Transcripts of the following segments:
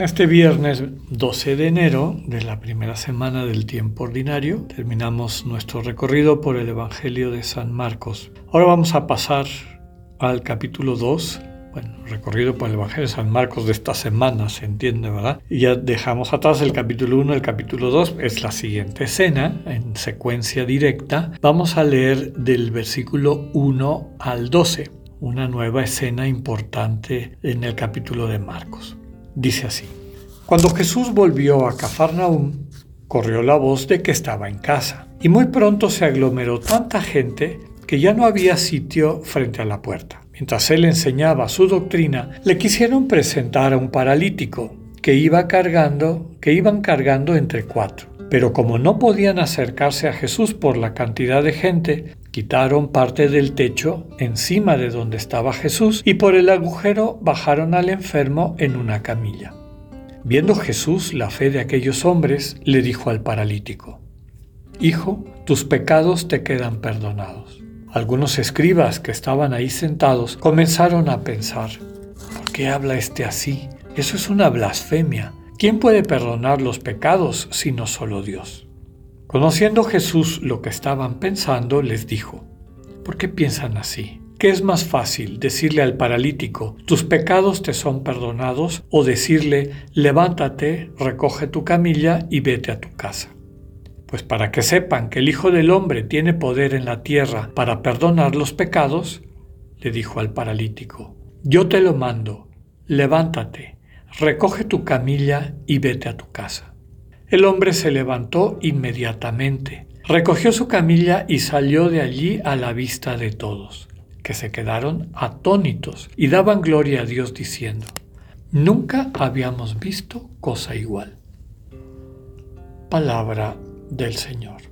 Este viernes 12 de enero de la primera semana del tiempo ordinario terminamos nuestro recorrido por el Evangelio de San Marcos. Ahora vamos a pasar al capítulo 2 bueno, recorrido por el Evangelio de San Marcos de esta semana, se entiende, ¿verdad? Y ya dejamos atrás el capítulo 1, el capítulo 2 es la siguiente escena, en secuencia directa. Vamos a leer del versículo 1 al 12, una nueva escena importante en el capítulo de Marcos. Dice así, cuando Jesús volvió a Cafarnaúm, corrió la voz de que estaba en casa, y muy pronto se aglomeró tanta gente que ya no había sitio frente a la puerta. Mientras él enseñaba su doctrina, le quisieron presentar a un paralítico que iba cargando, que iban cargando entre cuatro. Pero como no podían acercarse a Jesús por la cantidad de gente, quitaron parte del techo encima de donde estaba Jesús y por el agujero bajaron al enfermo en una camilla. Viendo Jesús la fe de aquellos hombres, le dijo al paralítico, Hijo, tus pecados te quedan perdonados. Algunos escribas que estaban ahí sentados comenzaron a pensar, ¿por qué habla este así? Eso es una blasfemia. ¿Quién puede perdonar los pecados sino solo Dios? Conociendo Jesús lo que estaban pensando, les dijo, ¿por qué piensan así? ¿Qué es más fácil decirle al paralítico, tus pecados te son perdonados, o decirle, levántate, recoge tu camilla y vete a tu casa? Pues para que sepan que el Hijo del Hombre tiene poder en la tierra para perdonar los pecados, le dijo al paralítico, yo te lo mando, levántate, recoge tu camilla y vete a tu casa. El hombre se levantó inmediatamente, recogió su camilla y salió de allí a la vista de todos, que se quedaron atónitos y daban gloria a Dios diciendo, nunca habíamos visto cosa igual. Palabra del Señor.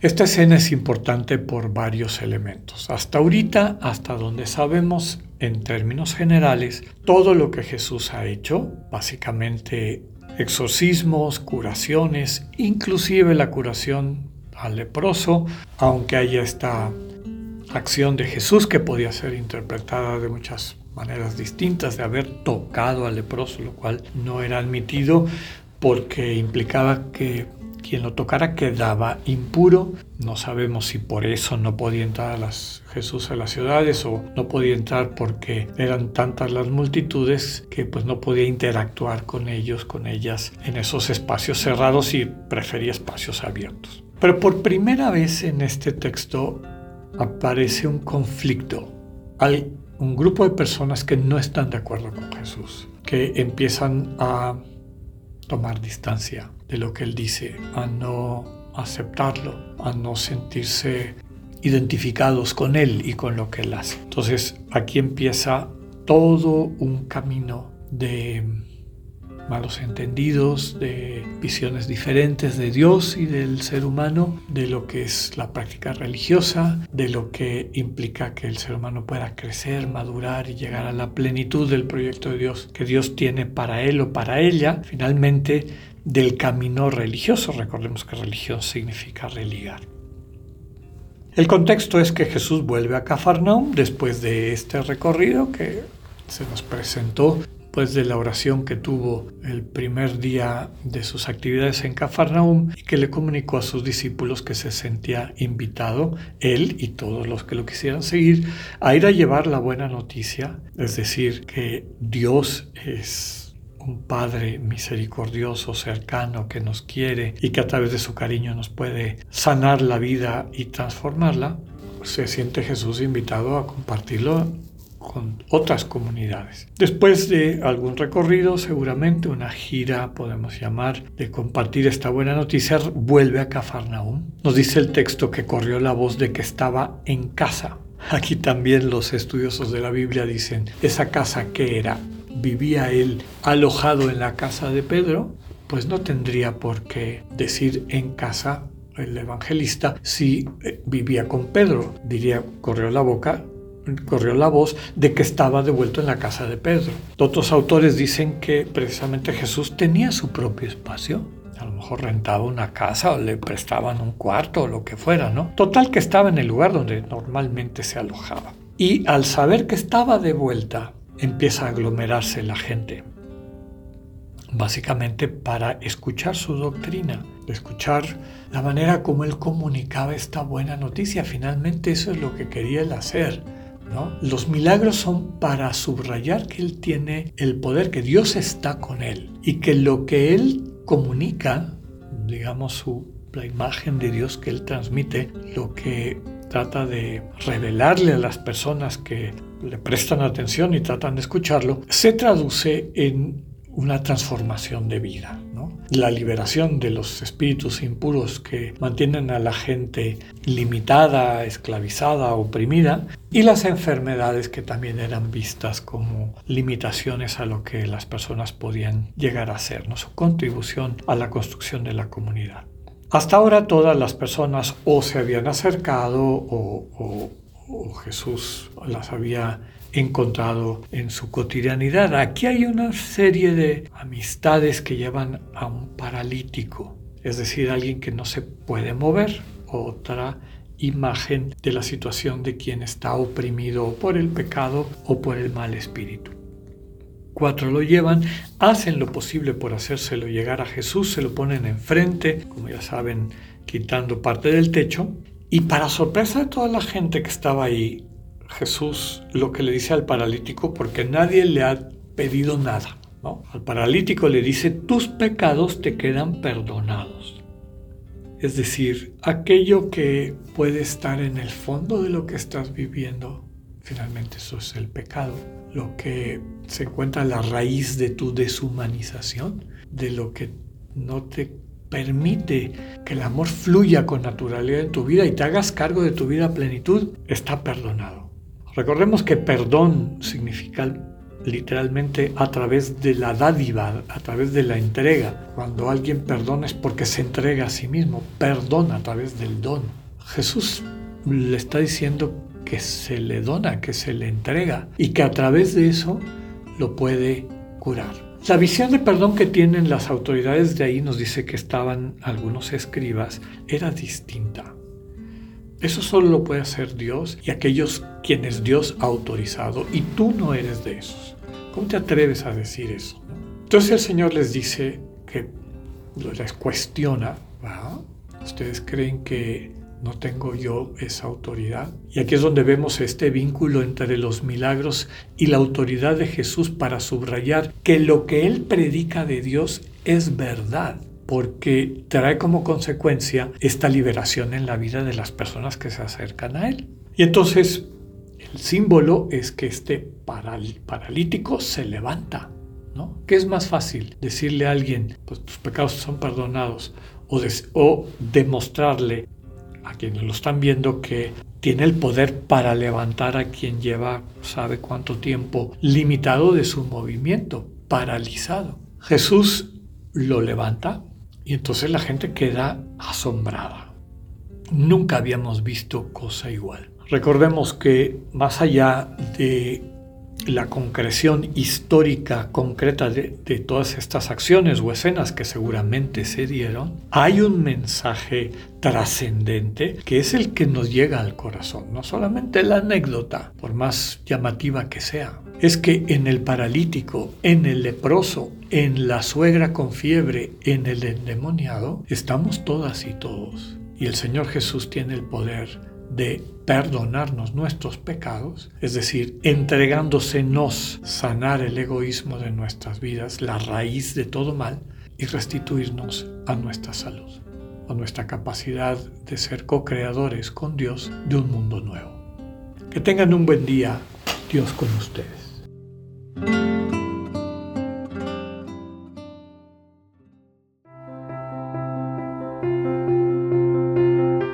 Esta escena es importante por varios elementos. Hasta ahorita, hasta donde sabemos en términos generales, todo lo que Jesús ha hecho, básicamente exorcismos, curaciones, inclusive la curación al leproso, aunque haya esta acción de Jesús que podía ser interpretada de muchas maneras distintas, de haber tocado al leproso, lo cual no era admitido, porque implicaba que quien lo tocara quedaba impuro. No sabemos si por eso no podía entrar a las, Jesús a las ciudades o no podía entrar porque eran tantas las multitudes que pues no podía interactuar con ellos, con ellas en esos espacios cerrados y prefería espacios abiertos. Pero por primera vez en este texto aparece un conflicto. Hay un grupo de personas que no están de acuerdo con Jesús, que empiezan a tomar distancia de lo que él dice, a no aceptarlo, a no sentirse identificados con él y con lo que él hace. Entonces aquí empieza todo un camino de malos entendidos, de visiones diferentes de Dios y del ser humano, de lo que es la práctica religiosa, de lo que implica que el ser humano pueda crecer, madurar y llegar a la plenitud del proyecto de Dios que Dios tiene para él o para ella, finalmente del camino religioso. Recordemos que religión significa religar. El contexto es que Jesús vuelve a Cafarnaum después de este recorrido que se nos presentó después de la oración que tuvo el primer día de sus actividades en Cafarnaum y que le comunicó a sus discípulos que se sentía invitado, él y todos los que lo quisieran seguir, a ir a llevar la buena noticia, es decir, que Dios es un Padre misericordioso, cercano, que nos quiere y que a través de su cariño nos puede sanar la vida y transformarla, se siente Jesús invitado a compartirlo con otras comunidades. Después de algún recorrido, seguramente una gira, podemos llamar, de compartir esta buena noticia, vuelve a Cafarnaúm. Nos dice el texto que corrió la voz de que estaba en casa. Aquí también los estudiosos de la Biblia dicen, esa casa que era, vivía él alojado en la casa de Pedro, pues no tendría por qué decir en casa el evangelista si eh, vivía con Pedro. Diría, corrió la boca, corrió la voz de que estaba devuelto en la casa de Pedro. Otros autores dicen que precisamente Jesús tenía su propio espacio. A lo mejor rentaba una casa o le prestaban un cuarto o lo que fuera, ¿no? Total que estaba en el lugar donde normalmente se alojaba. Y al saber que estaba de vuelta, empieza a aglomerarse la gente básicamente para escuchar su doctrina, escuchar la manera como él comunicaba esta buena noticia. Finalmente eso es lo que quería él hacer. Los milagros son para subrayar que él tiene el poder, que Dios está con él y que lo que él comunica, digamos su, la imagen de Dios que él transmite, lo que trata de revelarle a las personas que le prestan atención y tratan de escucharlo, se traduce en una transformación de vida, la liberación de los espíritus impuros que mantienen a la gente limitada, esclavizada, oprimida, y las enfermedades que también eran vistas como limitaciones a lo que las personas podían llegar a ser, ¿no? su contribución a la construcción de la comunidad. Hasta ahora todas las personas o se habían acercado o, o Jesús las había encontrado en su cotidianidad. Aquí hay una serie de amistades que llevan a un paralítico, es decir, alguien que no se puede mover. Otra imagen de la situación de quien está oprimido por el pecado o por el mal espíritu. Cuatro lo llevan, hacen lo posible por hacérselo llegar a Jesús, se lo ponen enfrente, como ya saben, quitando parte del techo, y para sorpresa de toda la gente que estaba ahí, Jesús lo que le dice al paralítico porque nadie le ha pedido nada. Al paralítico le dice, tus pecados te quedan perdonados. Es decir, aquello que puede estar en el fondo de lo que estás viviendo, finalmente eso es el pecado. Lo que se encuentra a la raíz de tu deshumanización, de lo que no te permite que el amor fluya con naturalidad en tu vida y te hagas cargo de tu vida plenitud, está perdonado. Recordemos que perdón significa literalmente a través de la dádiva, a través de la entrega. Cuando alguien perdona es porque se entrega a sí mismo, perdona a través del don. Jesús le está diciendo que se le dona, que se le entrega y que a través de eso lo puede curar. La visión de perdón que tienen las autoridades de ahí nos dice que estaban algunos escribas, era distinta. Eso solo lo puede hacer Dios y aquellos quienes Dios ha autorizado y tú no eres de esos. ¿Cómo te atreves a decir eso? Entonces el Señor les dice que les cuestiona, ¿ustedes creen que no tengo yo esa autoridad? Y aquí es donde vemos este vínculo entre los milagros y la autoridad de Jesús para subrayar que lo que Él predica de Dios es verdad porque trae como consecuencia esta liberación en la vida de las personas que se acercan a él. Y entonces el símbolo es que este paralítico se levanta. ¿no? ¿Qué es más fácil? Decirle a alguien, pues tus pecados son perdonados, o, o demostrarle a quienes lo están viendo que tiene el poder para levantar a quien lleva sabe cuánto tiempo limitado de su movimiento, paralizado. Jesús lo levanta, y entonces la gente queda asombrada. Nunca habíamos visto cosa igual. Recordemos que más allá de la concreción histórica concreta de, todas estas acciones o escenas que seguramente se dieron, hay un mensaje trascendente que es el que nos llega al corazón, no solamente la anécdota, por más llamativa que sea, es que en el paralítico, en el leproso, en la suegra con fiebre, en el endemoniado, estamos todas y todos. Y el Señor Jesús tiene el poder de perdonarnos nuestros pecados, es decir, entregándosenos, sanar el egoísmo de nuestras vidas, la raíz de todo mal, y restituirnos a nuestra salud, a nuestra capacidad de ser co-creadores con Dios de un mundo nuevo. Que tengan un buen día, Dios con ustedes.